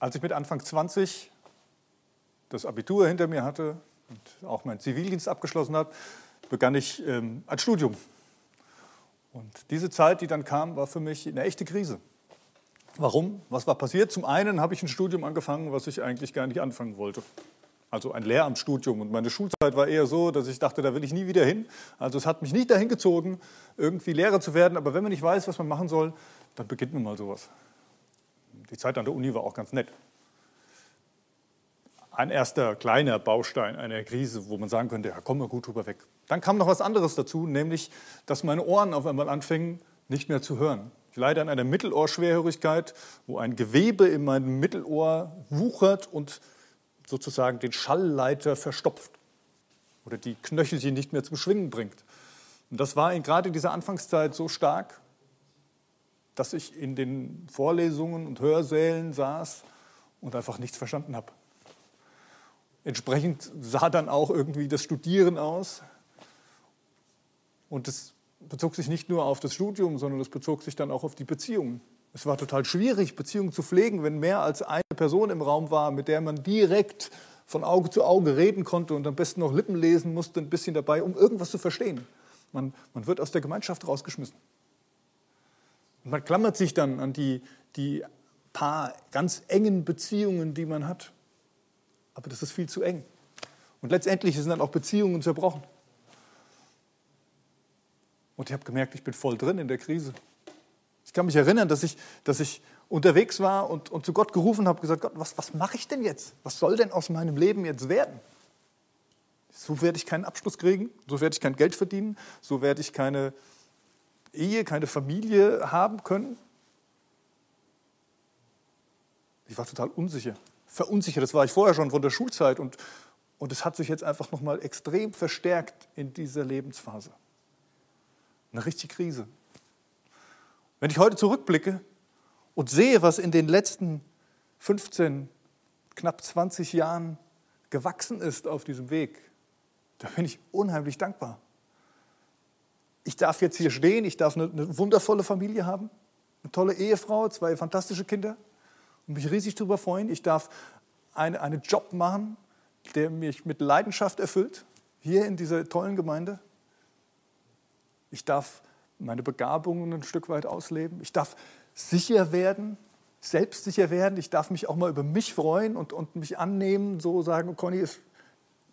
Als ich mit Anfang 20 das Abitur hinter mir hatte und auch meinen Zivildienst abgeschlossen habe, begann ich ähm, ein Studium. Und diese Zeit, die dann kam, war für mich eine echte Krise. Warum? Was war passiert? Zum einen habe ich ein Studium angefangen, was ich eigentlich gar nicht anfangen wollte. Also ein Lehramtsstudium. Und meine Schulzeit war eher so, dass ich dachte, da will ich nie wieder hin. Also es hat mich nicht dahin gezogen, irgendwie Lehrer zu werden. Aber wenn man nicht weiß, was man machen soll, dann beginnt man mal sowas. Die Zeit an der Uni war auch ganz nett. Ein erster kleiner Baustein einer Krise, wo man sagen könnte, ja, kommen wir gut drüber weg. Dann kam noch was anderes dazu, nämlich, dass meine Ohren auf einmal anfingen, nicht mehr zu hören. Ich leide an einer Mittelohrschwerhörigkeit, wo ein Gewebe in meinem Mittelohr wuchert und sozusagen den Schallleiter verstopft oder die Knöchelchen nicht mehr zum Schwingen bringt. Und das war gerade in dieser Anfangszeit so stark, dass ich in den Vorlesungen und Hörsälen saß und einfach nichts verstanden habe. Entsprechend sah dann auch irgendwie das Studieren aus. Und es bezog sich nicht nur auf das Studium, sondern es bezog sich dann auch auf die Beziehungen. Es war total schwierig, Beziehungen zu pflegen, wenn mehr als eine Person im Raum war, mit der man direkt von Auge zu Auge reden konnte und am besten noch Lippen lesen musste, ein bisschen dabei, um irgendwas zu verstehen. Man, man wird aus der Gemeinschaft rausgeschmissen. Man klammert sich dann an die, die paar ganz engen Beziehungen, die man hat. Aber das ist viel zu eng. Und letztendlich sind dann auch Beziehungen zerbrochen. Und ich habe gemerkt, ich bin voll drin in der Krise. Ich kann mich erinnern, dass ich, dass ich unterwegs war und, und zu Gott gerufen habe, gesagt, Gott, was, was mache ich denn jetzt? Was soll denn aus meinem Leben jetzt werden? So werde ich keinen Abschluss kriegen, so werde ich kein Geld verdienen, so werde ich keine Ehe, keine Familie haben können. Ich war total unsicher, verunsichert. Das war ich vorher schon von der Schulzeit und, und es hat sich jetzt einfach nochmal extrem verstärkt in dieser Lebensphase. Eine richtige Krise. Wenn ich heute zurückblicke und sehe, was in den letzten 15, knapp 20 Jahren gewachsen ist auf diesem Weg, da bin ich unheimlich dankbar. Ich darf jetzt hier stehen, ich darf eine, eine wundervolle Familie haben, eine tolle Ehefrau, zwei fantastische Kinder und mich riesig darüber freuen. Ich darf eine, einen Job machen, der mich mit Leidenschaft erfüllt, hier in dieser tollen Gemeinde. Ich darf meine Begabungen ein Stück weit ausleben. Ich darf sicher werden, selbstsicher werden. Ich darf mich auch mal über mich freuen und, und mich annehmen, so sagen, Conny, ist,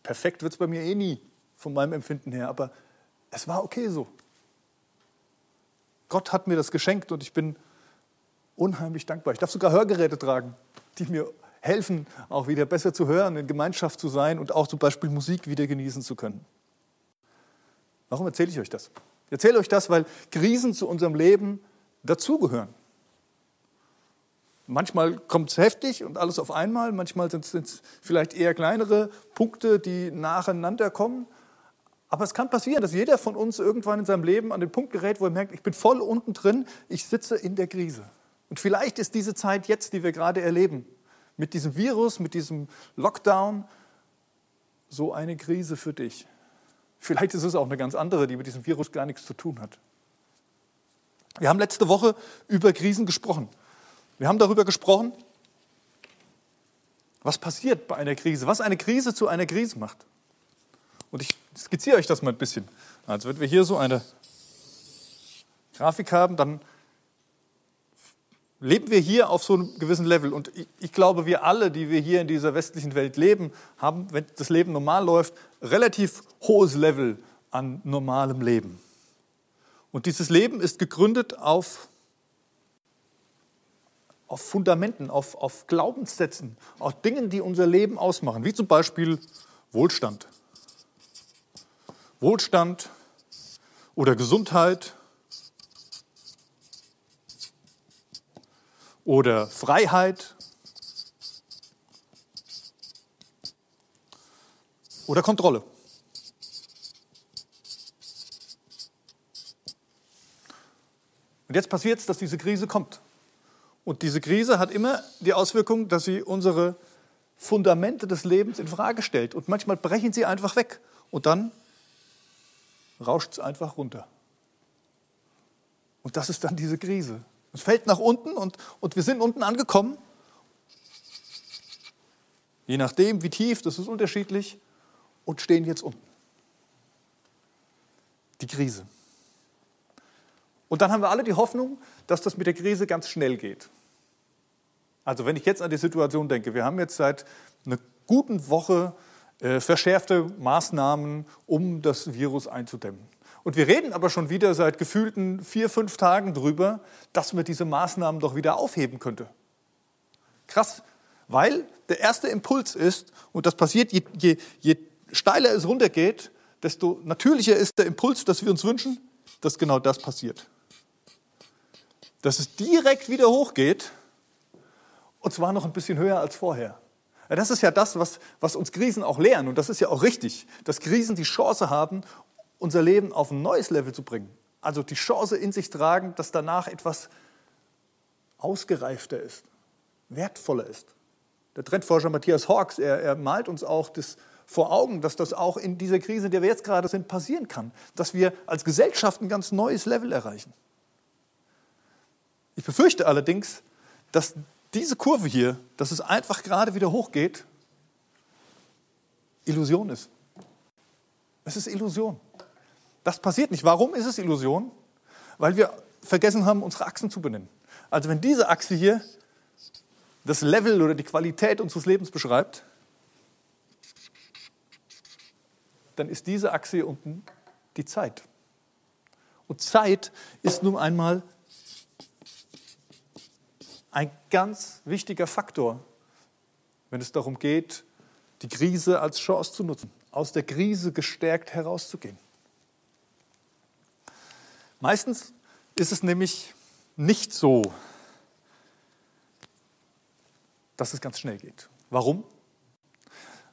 perfekt wird es bei mir eh nie, von meinem Empfinden her. Aber es war okay so. Gott hat mir das geschenkt und ich bin unheimlich dankbar. Ich darf sogar Hörgeräte tragen, die mir helfen, auch wieder besser zu hören, in Gemeinschaft zu sein und auch zum Beispiel Musik wieder genießen zu können. Warum erzähle ich euch das? Ich erzähle euch das, weil Krisen zu unserem Leben dazugehören. Manchmal kommt es heftig und alles auf einmal, manchmal sind es vielleicht eher kleinere Punkte, die nacheinander kommen. Aber es kann passieren, dass jeder von uns irgendwann in seinem Leben an den Punkt gerät, wo er merkt, ich bin voll unten drin, ich sitze in der Krise. Und vielleicht ist diese Zeit jetzt, die wir gerade erleben, mit diesem Virus, mit diesem Lockdown, so eine Krise für dich. Vielleicht ist es auch eine ganz andere, die mit diesem Virus gar nichts zu tun hat. Wir haben letzte Woche über Krisen gesprochen. Wir haben darüber gesprochen, was passiert bei einer Krise, was eine Krise zu einer Krise macht. Und ich skizziere euch das mal ein bisschen. Also wenn wir hier so eine Grafik haben, dann leben wir hier auf so einem gewissen Level. Und ich, ich, glaube, wir alle, die wir hier in dieser westlichen Welt leben, haben, wenn das Leben normal läuft, relativ hohes Level an normalem Leben. Und dieses Leben ist gegründet auf, auf Fundamenten, auf, auf Glaubenssätzen, auf Dingen, die unser Leben ausmachen, wie zum Beispiel Wohlstand. Wohlstand oder Gesundheit oder Freiheit oder Kontrolle. Und jetzt passiert es, dass diese Krise kommt. Und diese Krise hat immer die Auswirkung, dass sie unsere Fundamente des Lebens in Frage stellt. Und manchmal brechen sie einfach weg. Und dann rauscht es einfach runter. Und das ist dann diese Krise. Es fällt nach unten und, und wir sind unten angekommen je nachdem, wie tief, das ist unterschiedlich, und stehen jetzt unten. Die Krise. Und dann haben wir alle die Hoffnung, dass das mit der Krise ganz schnell geht. Also wenn ich jetzt an die Situation denke, wir haben jetzt seit einer guten Woche verschärfte Maßnahmen, um das Virus einzudämmen. Und wir reden aber schon wieder seit gefühlten vier, fünf Tagen darüber, dass man diese Maßnahmen doch wieder aufheben könnte. Krass, weil der erste Impuls ist, und das passiert, je, je, je steiler es runtergeht, desto natürlicher ist der Impuls, dass wir uns wünschen, dass genau das passiert. Dass es direkt wieder hochgeht, und zwar noch ein bisschen höher als vorher. Das ist ja das, was, was uns Krisen auch lehren. Und das ist ja auch richtig, dass Krisen die Chance haben, unser Leben auf ein neues Level zu bringen. Also die Chance in sich tragen, dass danach etwas ausgereifter ist, wertvoller ist. Der Trendforscher Matthias Hawks, er, er malt uns auch das vor Augen, dass das auch in dieser Krise, in der wir jetzt gerade sind, passieren kann. Dass wir als Gesellschaft ein ganz neues Level erreichen. Ich befürchte allerdings, dass diese Kurve hier, dass es einfach gerade wieder hochgeht, Illusion ist. Es ist Illusion. Das passiert nicht. Warum ist es Illusion? Weil wir vergessen haben, unsere Achsen zu benennen. Also wenn diese Achse hier das Level oder die Qualität unseres Lebens beschreibt, dann ist diese Achse hier unten die Zeit. Und Zeit ist nun einmal ein ganz wichtiger Faktor, wenn es darum geht, die Krise als Chance zu nutzen, aus der Krise gestärkt herauszugehen. Meistens ist es nämlich nicht so, dass es ganz schnell geht. Warum?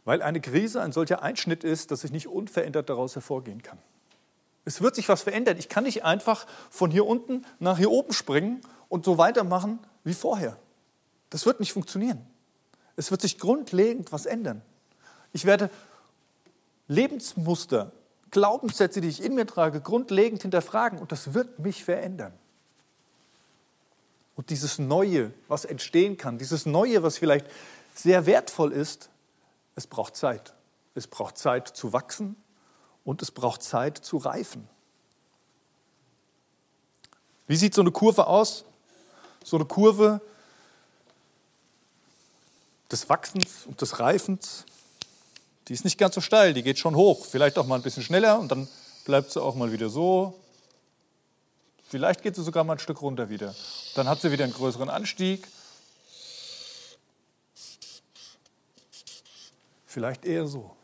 Weil eine Krise ein solcher Einschnitt ist, dass ich nicht unverändert daraus hervorgehen kann. Es wird sich was verändern. Ich kann nicht einfach von hier unten nach hier oben springen und so weitermachen wie vorher. Das wird nicht funktionieren. Es wird sich grundlegend was ändern. Ich werde Lebensmuster, Glaubenssätze, die ich in mir trage, grundlegend hinterfragen und das wird mich verändern. Und dieses Neue, was entstehen kann, dieses Neue, was vielleicht sehr wertvoll ist, es braucht Zeit. Es braucht Zeit zu wachsen und es braucht Zeit zu reifen. Wie sieht so eine Kurve aus? So eine Kurve des Wachsens und des Reifens, die ist nicht ganz so steil, die geht schon hoch, vielleicht auch mal ein bisschen schneller und dann bleibt sie auch mal wieder so. Vielleicht geht sie sogar mal ein Stück runter wieder. Dann hat sie wieder einen größeren Anstieg. Vielleicht eher so.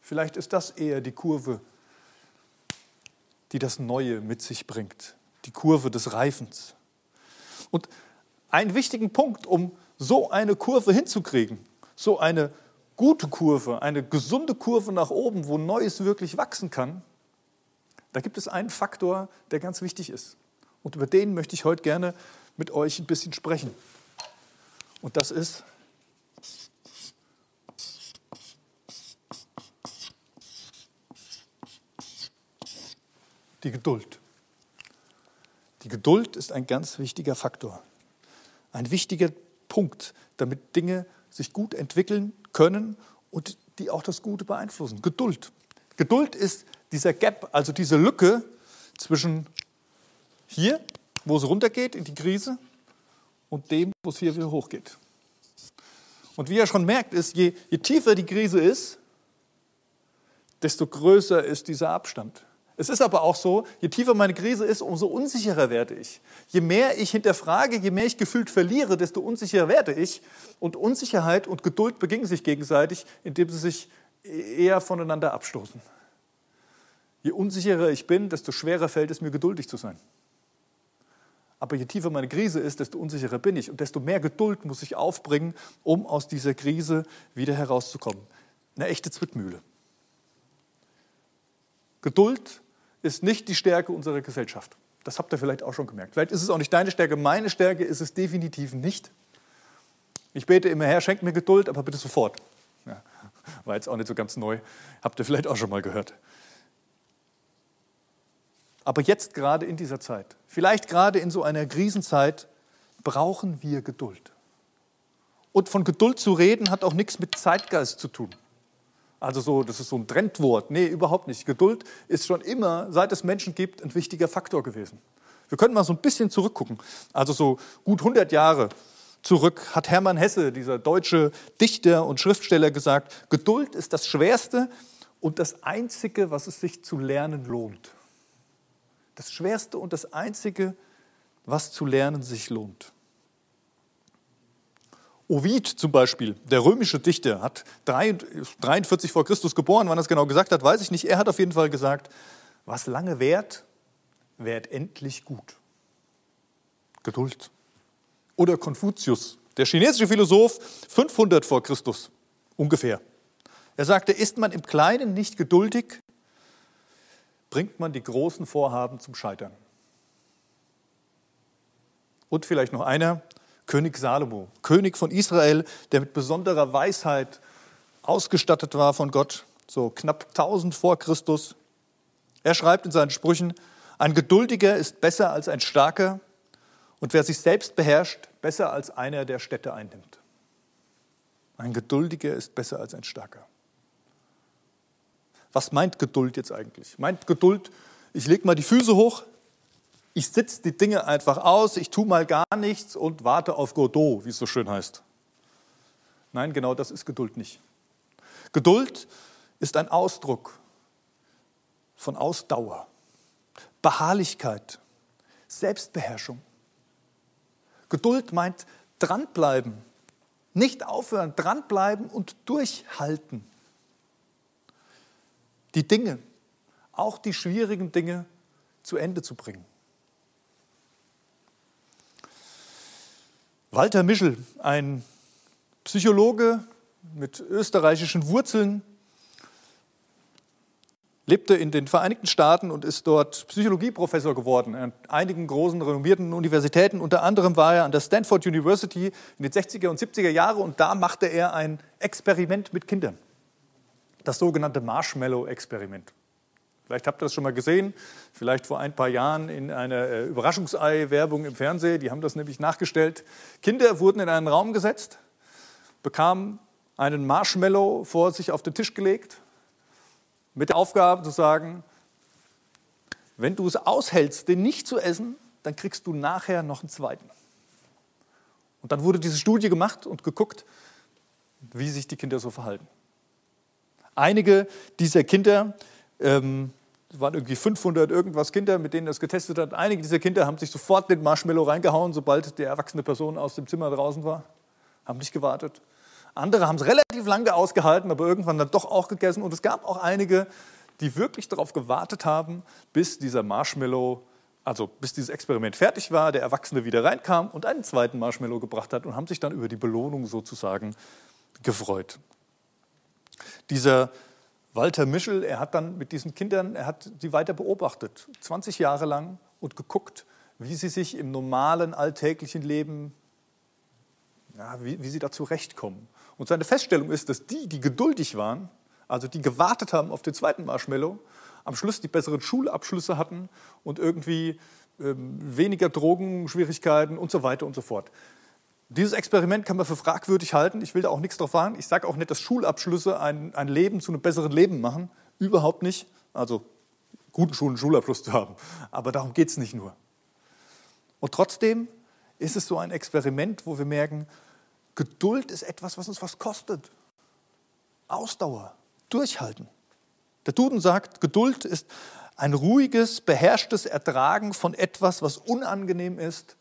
Vielleicht ist das eher die Kurve, die das Neue mit sich bringt. Die Kurve des Reifens. Und einen wichtigen Punkt, um so eine Kurve hinzukriegen, so eine gute Kurve, eine gesunde Kurve nach oben, wo Neues wirklich wachsen kann, da gibt es einen Faktor, der ganz wichtig ist. Und über den möchte ich heute gerne mit euch ein bisschen sprechen. Und das ist die Geduld. Die Geduld ist ein ganz wichtiger Faktor, ein wichtiger Punkt, damit Dinge sich gut entwickeln können und die auch das Gute beeinflussen. Geduld. Geduld ist dieser Gap, also diese Lücke zwischen hier, wo es runtergeht in die Krise, und dem, wo es hier wieder hochgeht. Und wie ihr schon merkt, ist, je, je tiefer die Krise ist, desto größer ist dieser Abstand. Es ist aber auch so, je tiefer meine Krise ist, umso unsicherer werde ich. Je mehr ich hinterfrage, je mehr ich gefühlt verliere, desto unsicherer werde ich. Und Unsicherheit und Geduld begegnen sich gegenseitig, indem sie sich eher voneinander abstoßen. Je unsicherer ich bin, desto schwerer fällt es mir, geduldig zu sein. Aber je tiefer meine Krise ist, desto unsicherer bin ich und desto mehr Geduld muss ich aufbringen, um aus dieser Krise wieder herauszukommen. Eine echte Zwickmühle. Geduld ist nicht die Stärke unserer Gesellschaft. Das habt ihr vielleicht auch schon gemerkt. Vielleicht ist es auch nicht deine Stärke, meine Stärke ist es definitiv nicht. Ich bete immer her, schenkt mir Geduld, aber bitte sofort. Ja, war jetzt auch nicht so ganz neu. Habt ihr vielleicht auch schon mal gehört. Aber jetzt gerade in dieser Zeit, vielleicht gerade in so einer Krisenzeit, brauchen wir Geduld. Und von Geduld zu reden hat auch nichts mit Zeitgeist zu tun. Also so, das ist so ein Trendwort. Nee, überhaupt nicht. Geduld ist schon immer, seit es Menschen gibt, ein wichtiger Faktor gewesen. Wir können mal so ein bisschen zurückgucken. Also so gut 100 Jahre zurück hat Hermann Hesse, dieser deutsche Dichter und Schriftsteller, gesagt, Geduld ist das Schwerste und das Einzige, was es sich zu lernen lohnt. Das Schwerste und das Einzige, was zu lernen sich lohnt. Ovid zum Beispiel, der römische Dichter, hat 43 vor Christus geboren. Wann er es genau gesagt hat, weiß ich nicht. Er hat auf jeden Fall gesagt, was lange währt, währt endlich gut. Geduld. Oder Konfuzius, der chinesische Philosoph, 500 vor Christus ungefähr. Er sagte, ist man im Kleinen nicht geduldig, bringt man die großen Vorhaben zum Scheitern. Und vielleicht noch einer, König Salomo, König von Israel, der mit besonderer Weisheit ausgestattet war von Gott, so knapp 1000 vor Christus. Er schreibt in seinen Sprüchen, ein Geduldiger ist besser als ein Starker und wer sich selbst beherrscht, besser als einer, der Städte einnimmt. Ein Geduldiger ist besser als ein Starker. Was meint Geduld jetzt eigentlich? Meint Geduld, ich lege mal die Füße hoch, ich sitze die Dinge einfach aus, ich tue mal gar nichts und warte auf Godot, wie es so schön heißt. Nein, genau das ist Geduld nicht. Geduld ist ein Ausdruck von Ausdauer, Beharrlichkeit, Selbstbeherrschung. Geduld meint dranbleiben, nicht aufhören, dranbleiben und durchhalten die Dinge, auch die schwierigen Dinge, zu Ende zu bringen. Walter Mischel, ein Psychologe mit österreichischen Wurzeln, lebte in den Vereinigten Staaten und ist dort Psychologieprofessor geworden an einigen großen renommierten Universitäten. Unter anderem war er an der Stanford University in den 60er und 70er Jahren und da machte er ein Experiment mit Kindern das sogenannte Marshmallow-Experiment. Vielleicht habt ihr das schon mal gesehen, vielleicht vor ein paar Jahren in einer äh, Überraschungsei-Werbung im Fernsehen. Die haben das nämlich nachgestellt. Kinder wurden in einen Raum gesetzt, bekamen einen Marshmallow vor sich auf den Tisch gelegt, mit der Aufgabe zu sagen, wenn du es aushältst, den nicht zu essen, dann kriegst du nachher noch einen zweiten. Und dann wurde diese Studie gemacht und geguckt, wie sich die Kinder so verhalten. Einige dieser Kinder, ähm, es waren irgendwie 500 irgendwas Kinder, mit denen das getestet hat, einige dieser Kinder haben sich sofort den Marshmallow reingehauen, sobald die erwachsene Person aus dem Zimmer draußen war, haben nicht gewartet. Andere haben es relativ lange ausgehalten, aber irgendwann dann doch auch gegessen. Und es gab auch einige, die wirklich darauf gewartet haben, bis dieser Marshmallow, also bis dieses Experiment fertig war, der Erwachsene wieder reinkam und einen zweiten Marshmallow gebracht hat und haben sich dann über die Belohnung sozusagen gefreut. Dieser Walter Mischel, er hat dann mit diesen Kindern, er hat sie weiter beobachtet, 20 Jahre lang und geguckt, wie sie sich im normalen alltäglichen Leben, ja, wie, wie sie da zurechtkommen. Und seine Feststellung ist, dass die, die geduldig waren, also die gewartet haben auf den zweiten Marshmallow, am Schluss die besseren Schulabschlüsse hatten und irgendwie ähm, weniger Drogenschwierigkeiten und so weiter und so fort. Dieses Experiment kann man für fragwürdig halten. Ich will da auch nichts drauf sagen. Ich sage auch nicht, dass Schulabschlüsse ein, ein Leben zu einem besseren Leben machen. Überhaupt nicht. Also guten Schulen Schulabschluss zu haben. Aber darum geht es nicht nur. Und trotzdem ist es so ein Experiment, wo wir merken, Geduld ist etwas, was uns was kostet. Ausdauer, Durchhalten. Der Duden sagt, Geduld ist ein ruhiges, beherrschtes Ertragen von etwas, was unangenehm ist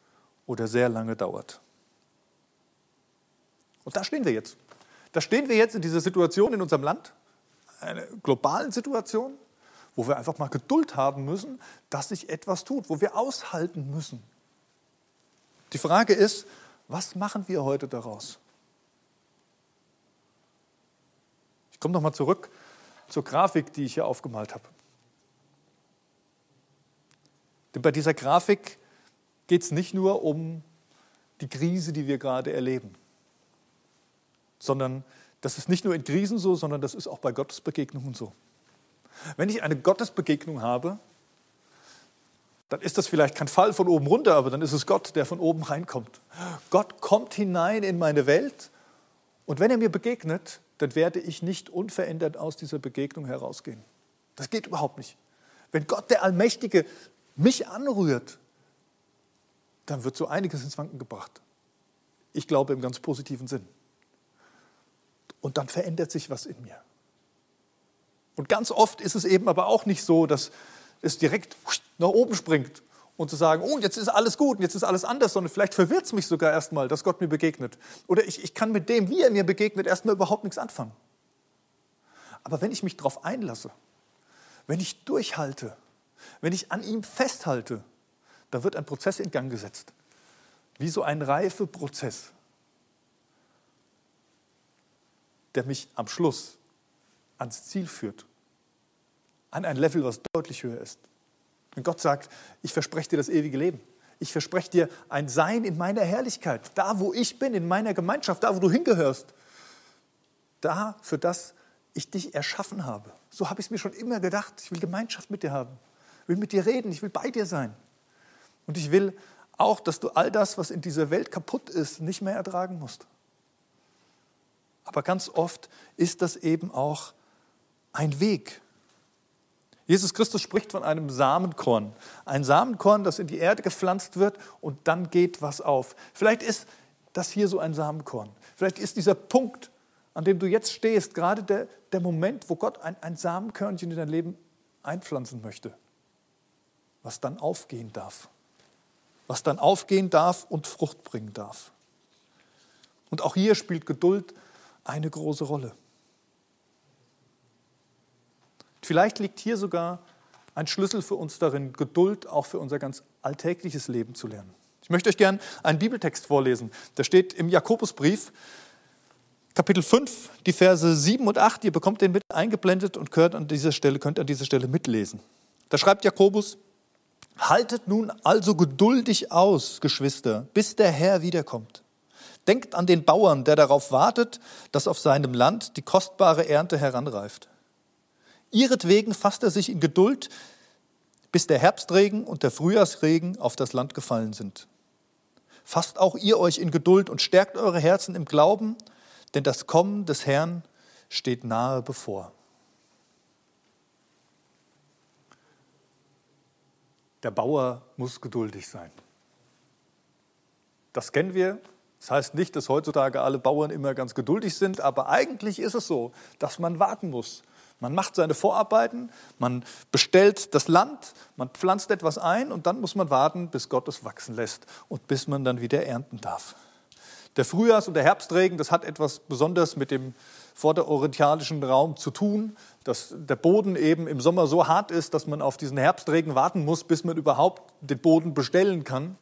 oder sehr lange dauert. Und da stehen wir jetzt. Da stehen wir jetzt in dieser Situation in unserem Land, einer globalen Situation, wo wir einfach mal Geduld haben müssen, dass sich etwas tut, wo wir aushalten müssen. Die Frage ist, was machen wir heute daraus? Ich komme nochmal zurück zur Grafik, die ich hier aufgemalt habe. Denn bei dieser Grafik geht es nicht nur um die Krise, die wir gerade erleben sondern das ist nicht nur in Krisen so, sondern das ist auch bei Gottesbegegnungen so. Wenn ich eine Gottesbegegnung habe, dann ist das vielleicht kein Fall von oben runter, aber dann ist es Gott, der von oben reinkommt. Gott kommt hinein in meine Welt Und wenn er mir begegnet, dann werde ich nicht unverändert aus dieser Begegnung herausgehen. Das geht überhaupt nicht. Wenn Gott der Allmächtige mich anrührt, dann wird so einiges ins Wanken gebracht. Ich glaube im ganz positiven Sinn. Und dann verändert sich was in mir. Und ganz oft ist es eben aber auch nicht so, dass es direkt nach oben springt und zu sagen, oh, jetzt ist alles gut und jetzt ist alles anders, sondern vielleicht verwirrt es mich sogar erstmal, dass Gott mir begegnet. Oder ich, ich kann mit dem, wie er mir begegnet, erstmal überhaupt nichts anfangen. Aber wenn ich mich darauf einlasse, wenn ich durchhalte, wenn ich an ihm festhalte, dann wird ein Prozess in Gang gesetzt. Wie so ein Reifeprozess, der mich am Schluss ans Ziel führt. An ein Level, was deutlich höher ist. Wenn Gott sagt, ich verspreche dir das ewige Leben. Ich verspreche dir ein Sein in meiner Herrlichkeit, da wo ich bin, in meiner Gemeinschaft, da wo du hingehörst. Da, für das ich dich erschaffen habe. So habe ich es mir schon immer gedacht. Ich will Gemeinschaft mit dir haben. Ich will mit dir reden. Ich will bei dir sein. Und ich will auch, dass du all das, was in dieser Welt kaputt ist, nicht mehr ertragen musst. Aber ganz oft ist das eben auch ein Weg. Jesus Christus spricht von einem Samenkorn. Ein Samenkorn, das in die Erde gepflanzt wird und dann geht was auf. Vielleicht ist das hier so ein Samenkorn. Vielleicht ist dieser Punkt, an dem du jetzt stehst, gerade der, der Moment, wo Gott ein, ein Samenkörnchen in dein Leben einpflanzen möchte, was dann aufgehen darf. Was dann aufgehen darf und Frucht bringen darf. Und auch hier spielt Geduld eine große Rolle. Vielleicht liegt hier sogar ein Schlüssel für uns darin, Geduld auch für unser ganz alltägliches Leben zu lernen. Ich möchte euch gerne einen Bibeltext vorlesen. Der steht im Jakobusbrief, Kapitel 5, die Verse 7 und 8. Ihr bekommt den mit eingeblendet und könnt an dieser Stelle, könnt an dieser Stelle mitlesen. Da schreibt Jakobus, Haltet nun also geduldig aus, Geschwister, bis der Herr wiederkommt. Denkt an den Bauern, der darauf wartet, dass auf seinem Land die kostbare Ernte heranreift. Ihretwegen fasst er sich in Geduld, bis der Herbstregen und der Frühjahrsregen auf das Land gefallen sind. Fasst auch ihr euch in Geduld und stärkt eure Herzen im Glauben, denn das Kommen des Herrn steht nahe bevor. Der Bauer muss geduldig sein. Das kennen wir, das heißt nicht, dass heutzutage alle Bauern immer ganz geduldig sind, aber eigentlich ist es so, dass man warten muss. Man macht seine Vorarbeiten, man bestellt das Land, man pflanzt etwas ein und dann muss man warten, bis Gott es wachsen lässt und bis man dann wieder ernten darf. Der Frühjahrs- und der Herbstregen, das hat etwas besonders mit dem vorderorientalischen Raum zu tun, dass der Boden eben im Sommer so hart ist, dass man auf diesen Herbstregen warten muss, bis man überhaupt den Boden bestellen kann.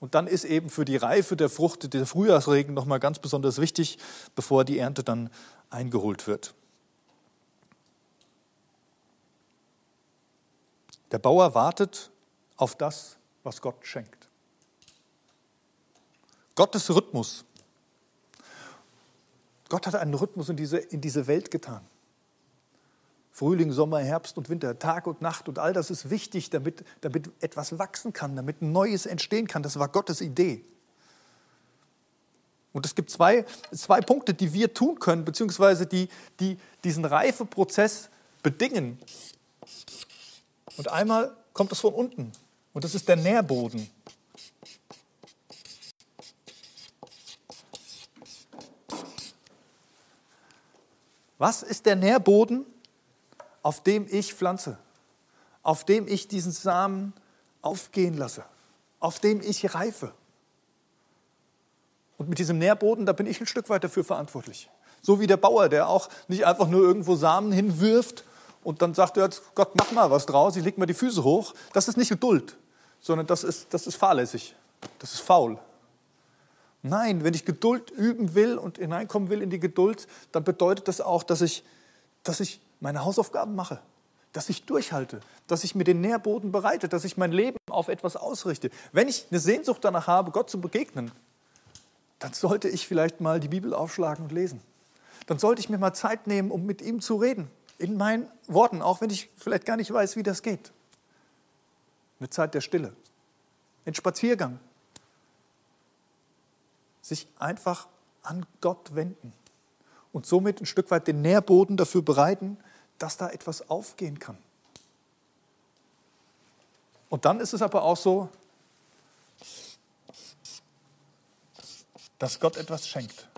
Und dann ist eben für die Reife der Frucht der Frühjahrsregen nochmal ganz besonders wichtig, bevor die Ernte dann eingeholt wird. Der Bauer wartet auf das, was Gott schenkt. Gottes Rhythmus. Gott hat einen Rhythmus in diese, in diese Welt getan. Frühling, Sommer, Herbst und Winter, Tag und Nacht und all das ist wichtig, damit, damit etwas wachsen kann, damit Neues entstehen kann. Das war Gottes Idee. Und es gibt zwei, zwei Punkte, die wir tun können, beziehungsweise die, die diesen Reifeprozess bedingen. Und einmal kommt es von unten und das ist der Nährboden. Was ist der Nährboden? Auf dem ich pflanze, auf dem ich diesen Samen aufgehen lasse, auf dem ich reife. Und mit diesem Nährboden, da bin ich ein Stück weit dafür verantwortlich. So wie der Bauer, der auch nicht einfach nur irgendwo Samen hinwirft und dann sagt, Gott, mach mal was draus, ich leg mal die Füße hoch. Das ist nicht Geduld, sondern das ist, das ist fahrlässig, das ist faul. Nein, wenn ich Geduld üben will und hineinkommen will in die Geduld, dann bedeutet das auch, dass ich, dass ich meine Hausaufgaben mache, dass ich durchhalte, dass ich mir den Nährboden bereite, dass ich mein Leben auf etwas ausrichte. Wenn ich eine Sehnsucht danach habe, Gott zu begegnen, dann sollte ich vielleicht mal die Bibel aufschlagen und lesen. Dann sollte ich mir mal Zeit nehmen, um mit ihm zu reden, in meinen Worten, auch wenn ich vielleicht gar nicht weiß, wie das geht. Eine Zeit der Stille, ein Spaziergang. Sich einfach an Gott wenden und somit ein Stück weit den Nährboden dafür bereiten, dass da etwas aufgehen kann. Und dann ist es aber auch so, dass Gott etwas schenkt.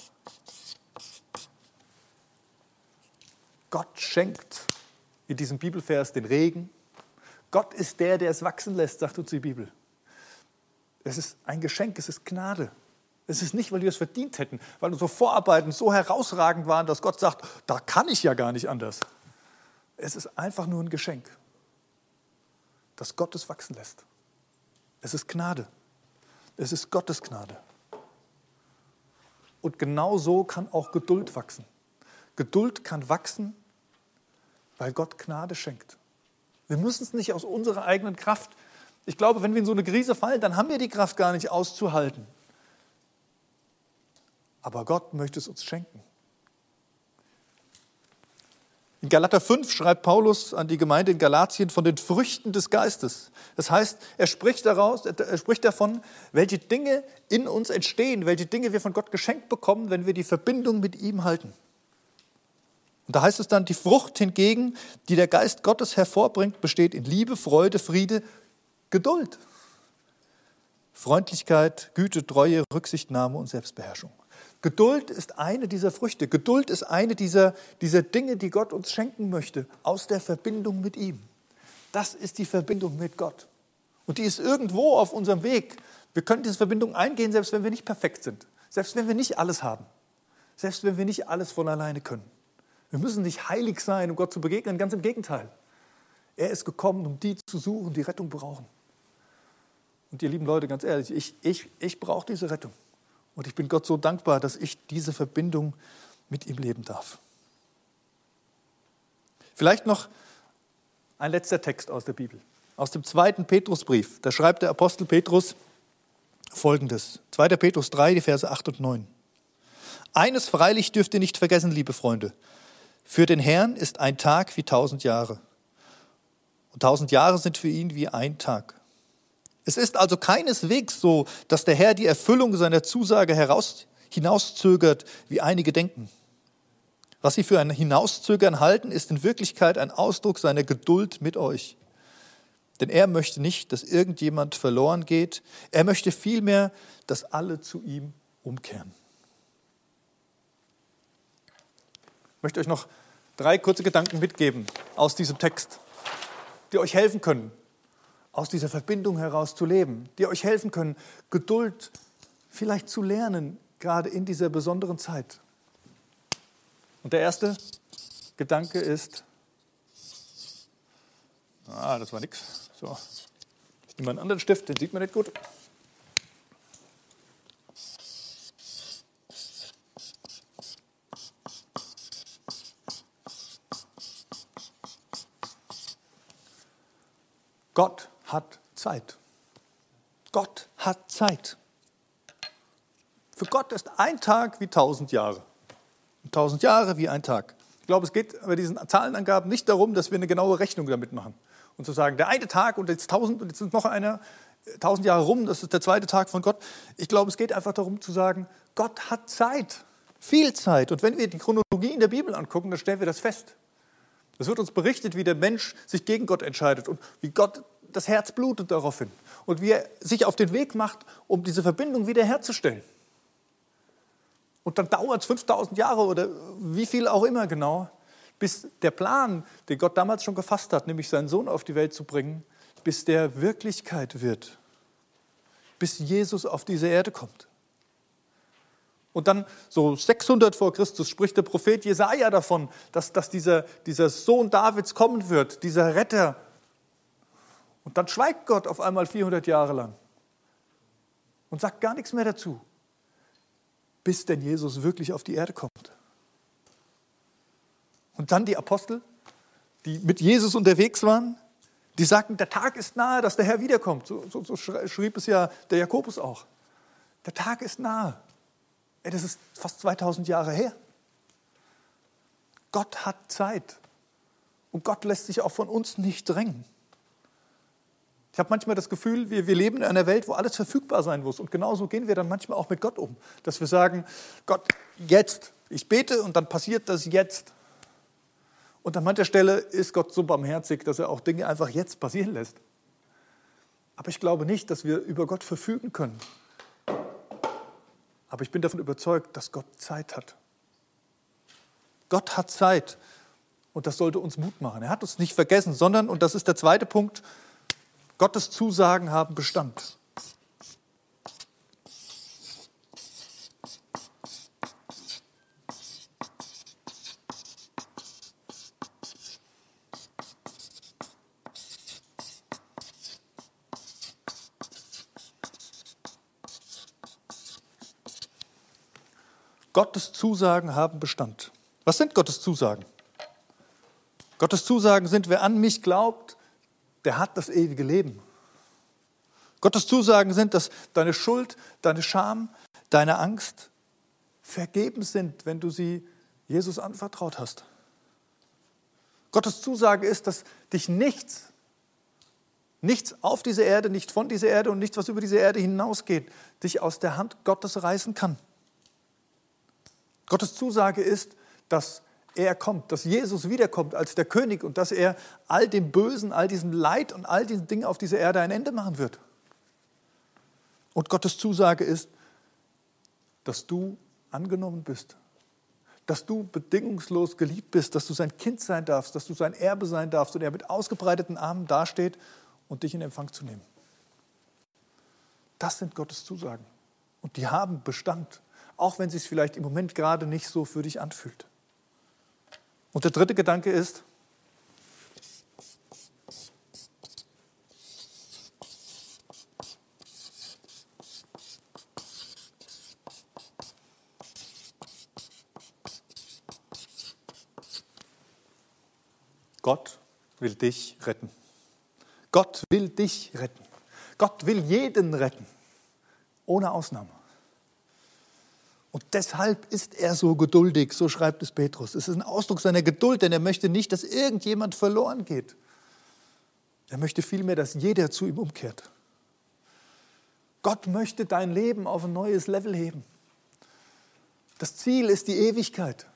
Gott schenkt in diesem Bibelvers den Regen. Gott ist der, der es wachsen lässt, sagt uns die Bibel. Es ist ein Geschenk, es ist Gnade. Es ist nicht, weil wir es verdient hätten, weil unsere Vorarbeiten so herausragend waren, dass Gott sagt, da kann ich ja gar nicht anders. Es ist einfach nur ein Geschenk, das Gott es wachsen lässt. Es ist Gnade. Es ist Gottes Gnade. Und genau so kann auch Geduld wachsen. Geduld kann wachsen, weil Gott Gnade schenkt. Wir müssen es nicht aus unserer eigenen Kraft. Ich glaube, wenn wir in so eine Krise fallen, dann haben wir die Kraft gar nicht auszuhalten. Aber Gott möchte es uns schenken. In Galater 5 schreibt Paulus an die Gemeinde in Galatien von den Früchten des Geistes. Das heißt, er spricht, daraus, er spricht davon, welche Dinge in uns entstehen, welche Dinge wir von Gott geschenkt bekommen, wenn wir die Verbindung mit ihm halten. Und da heißt es dann, die Frucht hingegen, die der Geist Gottes hervorbringt, besteht in Liebe, Freude, Friede, Geduld, Freundlichkeit, Güte, Treue, Rücksichtnahme und Selbstbeherrschung. Geduld ist eine dieser Früchte. Geduld ist eine dieser, dieser Dinge, die Gott uns schenken möchte, aus der Verbindung mit ihm. Das ist die Verbindung mit Gott. Und die ist irgendwo auf unserem Weg. Wir können diese Verbindung eingehen, selbst wenn wir nicht perfekt sind. Selbst wenn wir nicht alles haben. Selbst wenn wir nicht alles von alleine können. Wir müssen nicht heilig sein, um Gott zu begegnen. Ganz im Gegenteil. Er ist gekommen, um die zu suchen, die Rettung brauchen. Und ihr lieben Leute, ganz ehrlich, ich, ich, ich brauche diese Rettung. Und ich bin Gott so dankbar, dass ich diese Verbindung mit ihm leben darf. Vielleicht noch ein letzter Text aus der Bibel, aus dem zweiten Petrusbrief. Da schreibt der Apostel Petrus folgendes: 2. Petrus 3, die Verse 8 und 9. Eines freilich dürft ihr nicht vergessen, liebe Freunde. Für den Herrn ist ein Tag wie tausend Jahre. Und tausend Jahre sind für ihn wie ein Tag. Es ist also keineswegs so, dass der Herr die Erfüllung seiner Zusage heraus, hinauszögert, wie einige denken. Was sie für ein Hinauszögern halten, ist in Wirklichkeit ein Ausdruck seiner Geduld mit euch. Denn er möchte nicht, dass irgendjemand verloren geht. Er möchte vielmehr, dass alle zu ihm umkehren. Ich möchte euch noch drei kurze Gedanken mitgeben aus diesem Text, die euch helfen können, aus dieser Verbindung heraus zu leben, die euch helfen können, Geduld vielleicht zu lernen, gerade in dieser besonderen Zeit. Und der erste Gedanke ist, ah, das war nichts. So, ich nehme einen anderen Stift, den sieht man nicht gut. Gott hat Zeit. Gott hat Zeit. Für Gott ist ein Tag wie tausend Jahre. Und tausend Jahre wie ein Tag. Ich glaube, es geht bei diesen Zahlenangaben nicht darum, dass wir eine genaue Rechnung damit machen. Und zu sagen, der eine Tag und jetzt tausend und jetzt sind noch einer, tausend Jahre rum, das ist der zweite Tag von Gott. Ich glaube, es geht einfach darum zu sagen, Gott hat Zeit. Viel Zeit. Und wenn wir die Chronologie in der Bibel angucken, dann stellen wir das fest. Es wird uns berichtet, wie der Mensch sich gegen Gott entscheidet und wie Gott das Herz blutet daraufhin und wie er sich auf den Weg macht, um diese Verbindung wiederherzustellen. Und dann dauert es 5000 Jahre oder wie viel auch immer genau, bis der Plan, den Gott damals schon gefasst hat, nämlich seinen Sohn auf die Welt zu bringen, bis der Wirklichkeit wird, bis Jesus auf diese Erde kommt. Und dann so 600 vor Christus spricht der Prophet Jesaja davon, dass, dass dieser, dieser Sohn Davids kommen wird, dieser Retter, und dann schweigt Gott auf einmal 400 Jahre lang und sagt gar nichts mehr dazu, bis denn Jesus wirklich auf die Erde kommt. Und dann die Apostel, die mit Jesus unterwegs waren, die sagten, der Tag ist nahe, dass der Herr wiederkommt. So, so, so schrieb es ja der Jakobus auch. Der Tag ist nahe. Das ist fast 2000 Jahre her. Gott hat Zeit. Und Gott lässt sich auch von uns nicht drängen. Ich habe manchmal das Gefühl, wir, wir leben in einer Welt, wo alles verfügbar sein muss. Und genauso gehen wir dann manchmal auch mit Gott um. Dass wir sagen, Gott, jetzt, ich bete und dann passiert das jetzt. Und an mancher Stelle ist Gott so barmherzig, dass er auch Dinge einfach jetzt passieren lässt. Aber ich glaube nicht, dass wir über Gott verfügen können. Aber ich bin davon überzeugt, dass Gott Zeit hat. Gott hat Zeit und das sollte uns Mut machen. Er hat uns nicht vergessen, sondern, und das ist der zweite Punkt, Gottes Zusagen haben Bestand. Gottes Zusagen haben Bestand. Was sind Gottes Zusagen? Gottes Zusagen sind, wer an mich glaubt, der hat das ewige Leben. Gottes Zusagen sind, dass deine Schuld, deine Scham, deine Angst vergeben sind, wenn du sie Jesus anvertraut hast. Gottes Zusage ist, dass dich nichts, nichts auf dieser Erde, nicht von dieser Erde und nichts, was über diese Erde hinausgeht, dich aus der Hand Gottes reißen kann. Gottes Zusage ist, dass er kommt, dass Jesus wiederkommt als der König und dass er all dem Bösen, all diesem Leid und all diesen Dingen auf dieser Erde ein Ende machen wird. Und Gottes Zusage ist, dass du angenommen bist, dass du bedingungslos geliebt bist, dass du sein Kind sein darfst, dass du sein Erbe sein darfst und er mit ausgebreiteten Armen dasteht und dich in Empfang zu nehmen. Das sind Gottes Zusagen. Und die haben Bestand, auch wenn es vielleicht im Moment gerade nicht so für dich anfühlt. Und der dritte Gedanke ist, Gott will dich retten. Gott will dich retten. Gott will jeden retten, ohne Ausnahme. Und deshalb ist er so geduldig, so schreibt es Petrus. Es ist ein Ausdruck seiner Geduld, denn er möchte nicht, dass irgendjemand verloren geht. Er möchte vielmehr, dass jeder zu ihm umkehrt. Gott möchte dein Leben auf ein neues Level heben. Das Ziel ist die Ewigkeit.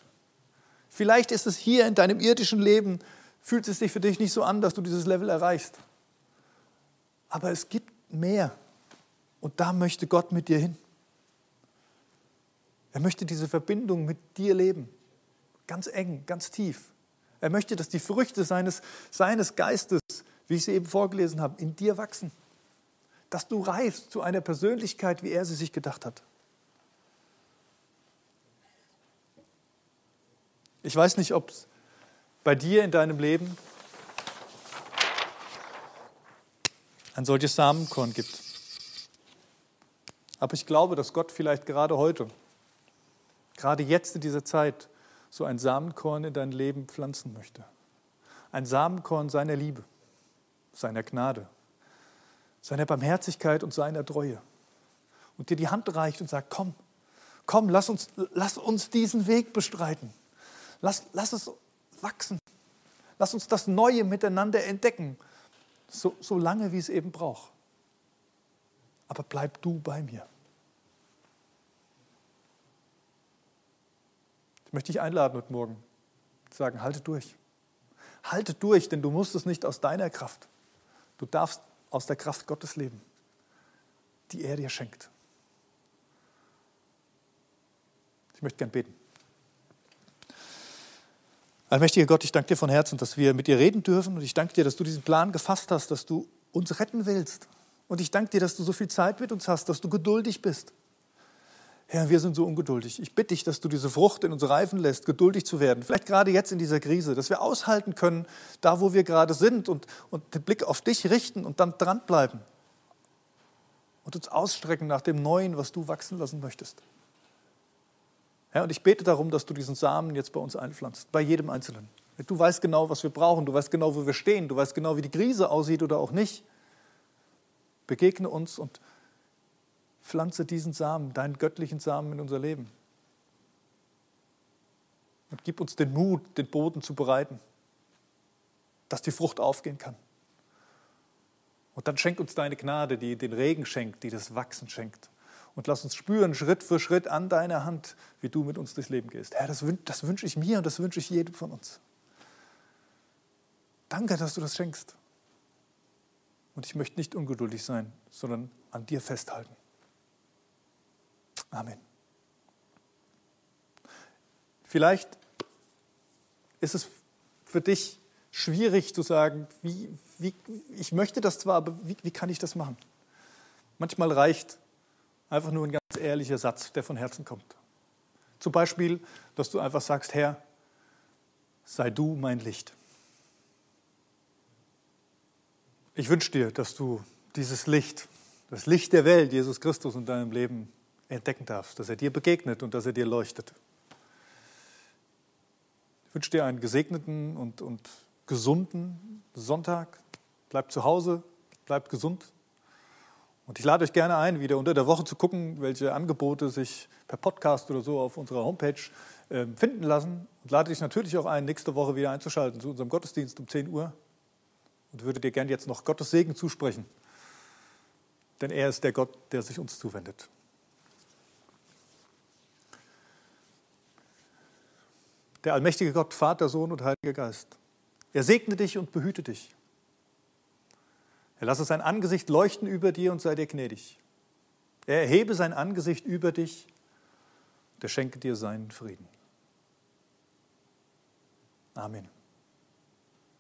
Vielleicht ist es hier in deinem irdischen Leben, fühlt es sich für dich nicht so an, dass du dieses Level erreichst. Aber es gibt mehr. Und da möchte Gott mit dir hin. Er möchte diese Verbindung mit dir leben. Ganz eng, ganz tief. Er möchte, dass die Früchte seines, seines Geistes, wie ich sie eben vorgelesen habe, in dir wachsen. Dass du reifst zu einer Persönlichkeit, wie er sie sich gedacht hat. Ich weiß nicht, ob es bei dir in deinem Leben ein solches Samenkorn gibt. Aber ich glaube, dass Gott vielleicht gerade heute gerade jetzt in dieser Zeit so ein Samenkorn in dein Leben pflanzen möchte. Ein Samenkorn seiner Liebe, seiner Gnade, seiner Barmherzigkeit und seiner Treue. Und dir die Hand reicht und sagt, komm, komm, lass uns, lass uns diesen Weg bestreiten. Lass, lass es wachsen. Lass uns das Neue miteinander entdecken, so, so lange wie es eben braucht. Aber bleib du bei mir. Ich möchte dich einladen heute Morgen, zu sagen, halte durch. Halte durch, denn du musst es nicht aus deiner Kraft. Du darfst aus der Kraft Gottes leben, die er dir schenkt. Ich möchte gern beten. Allmächtiger Gott, ich danke dir von Herzen, dass wir mit dir reden dürfen und ich danke dir, dass du diesen Plan gefasst hast, dass du uns retten willst. Und ich danke dir, dass du so viel Zeit mit uns hast, dass du geduldig bist. Herr, wir sind so ungeduldig. Ich bitte dich, dass du diese Frucht in uns reifen lässt, geduldig zu werden. Vielleicht gerade jetzt in dieser Krise, dass wir aushalten können, da wo wir gerade sind und, und den Blick auf dich richten und dann dranbleiben. Und uns ausstrecken nach dem Neuen, was du wachsen lassen möchtest. Herr, und ich bete darum, dass du diesen Samen jetzt bei uns einpflanzt, bei jedem Einzelnen. Du weißt genau, was wir brauchen, du weißt genau, wo wir stehen, du weißt genau, wie die Krise aussieht oder auch nicht. Begegne uns und Pflanze diesen Samen, deinen göttlichen Samen in unser Leben. Und gib uns den Mut, den Boden zu bereiten, dass die Frucht aufgehen kann. Und dann schenk uns deine Gnade, die den Regen schenkt, die das Wachsen schenkt. Und lass uns spüren, Schritt für Schritt an deiner Hand, wie du mit uns durchs Leben gehst. Herr, das, das wünsche ich mir und das wünsche ich jedem von uns. Danke, dass du das schenkst. Und ich möchte nicht ungeduldig sein, sondern an dir festhalten. Amen. Vielleicht ist es für dich schwierig zu sagen, wie, wie, ich möchte das zwar, aber wie, wie kann ich das machen? Manchmal reicht einfach nur ein ganz ehrlicher Satz, der von Herzen kommt. Zum Beispiel, dass du einfach sagst, Herr, sei du mein Licht. Ich wünsche dir, dass du dieses Licht, das Licht der Welt, Jesus Christus in deinem Leben entdecken darfst, dass er dir begegnet und dass er dir leuchtet. Ich wünsche dir einen gesegneten und, und gesunden Sonntag. Bleibt zu Hause, bleibt gesund. Und ich lade euch gerne ein, wieder unter der Woche zu gucken, welche Angebote sich per Podcast oder so auf unserer Homepage äh, finden lassen. Und lade dich natürlich auch ein, nächste Woche wieder einzuschalten zu unserem Gottesdienst um 10 Uhr. Und würde dir gerne jetzt noch Gottes Segen zusprechen. Denn er ist der Gott, der sich uns zuwendet. Der allmächtige Gott, Vater, Sohn und Heiliger Geist. Er segne dich und behüte dich. Er lasse sein Angesicht leuchten über dir und sei dir gnädig. Er erhebe sein Angesicht über dich und er schenke dir seinen Frieden. Amen.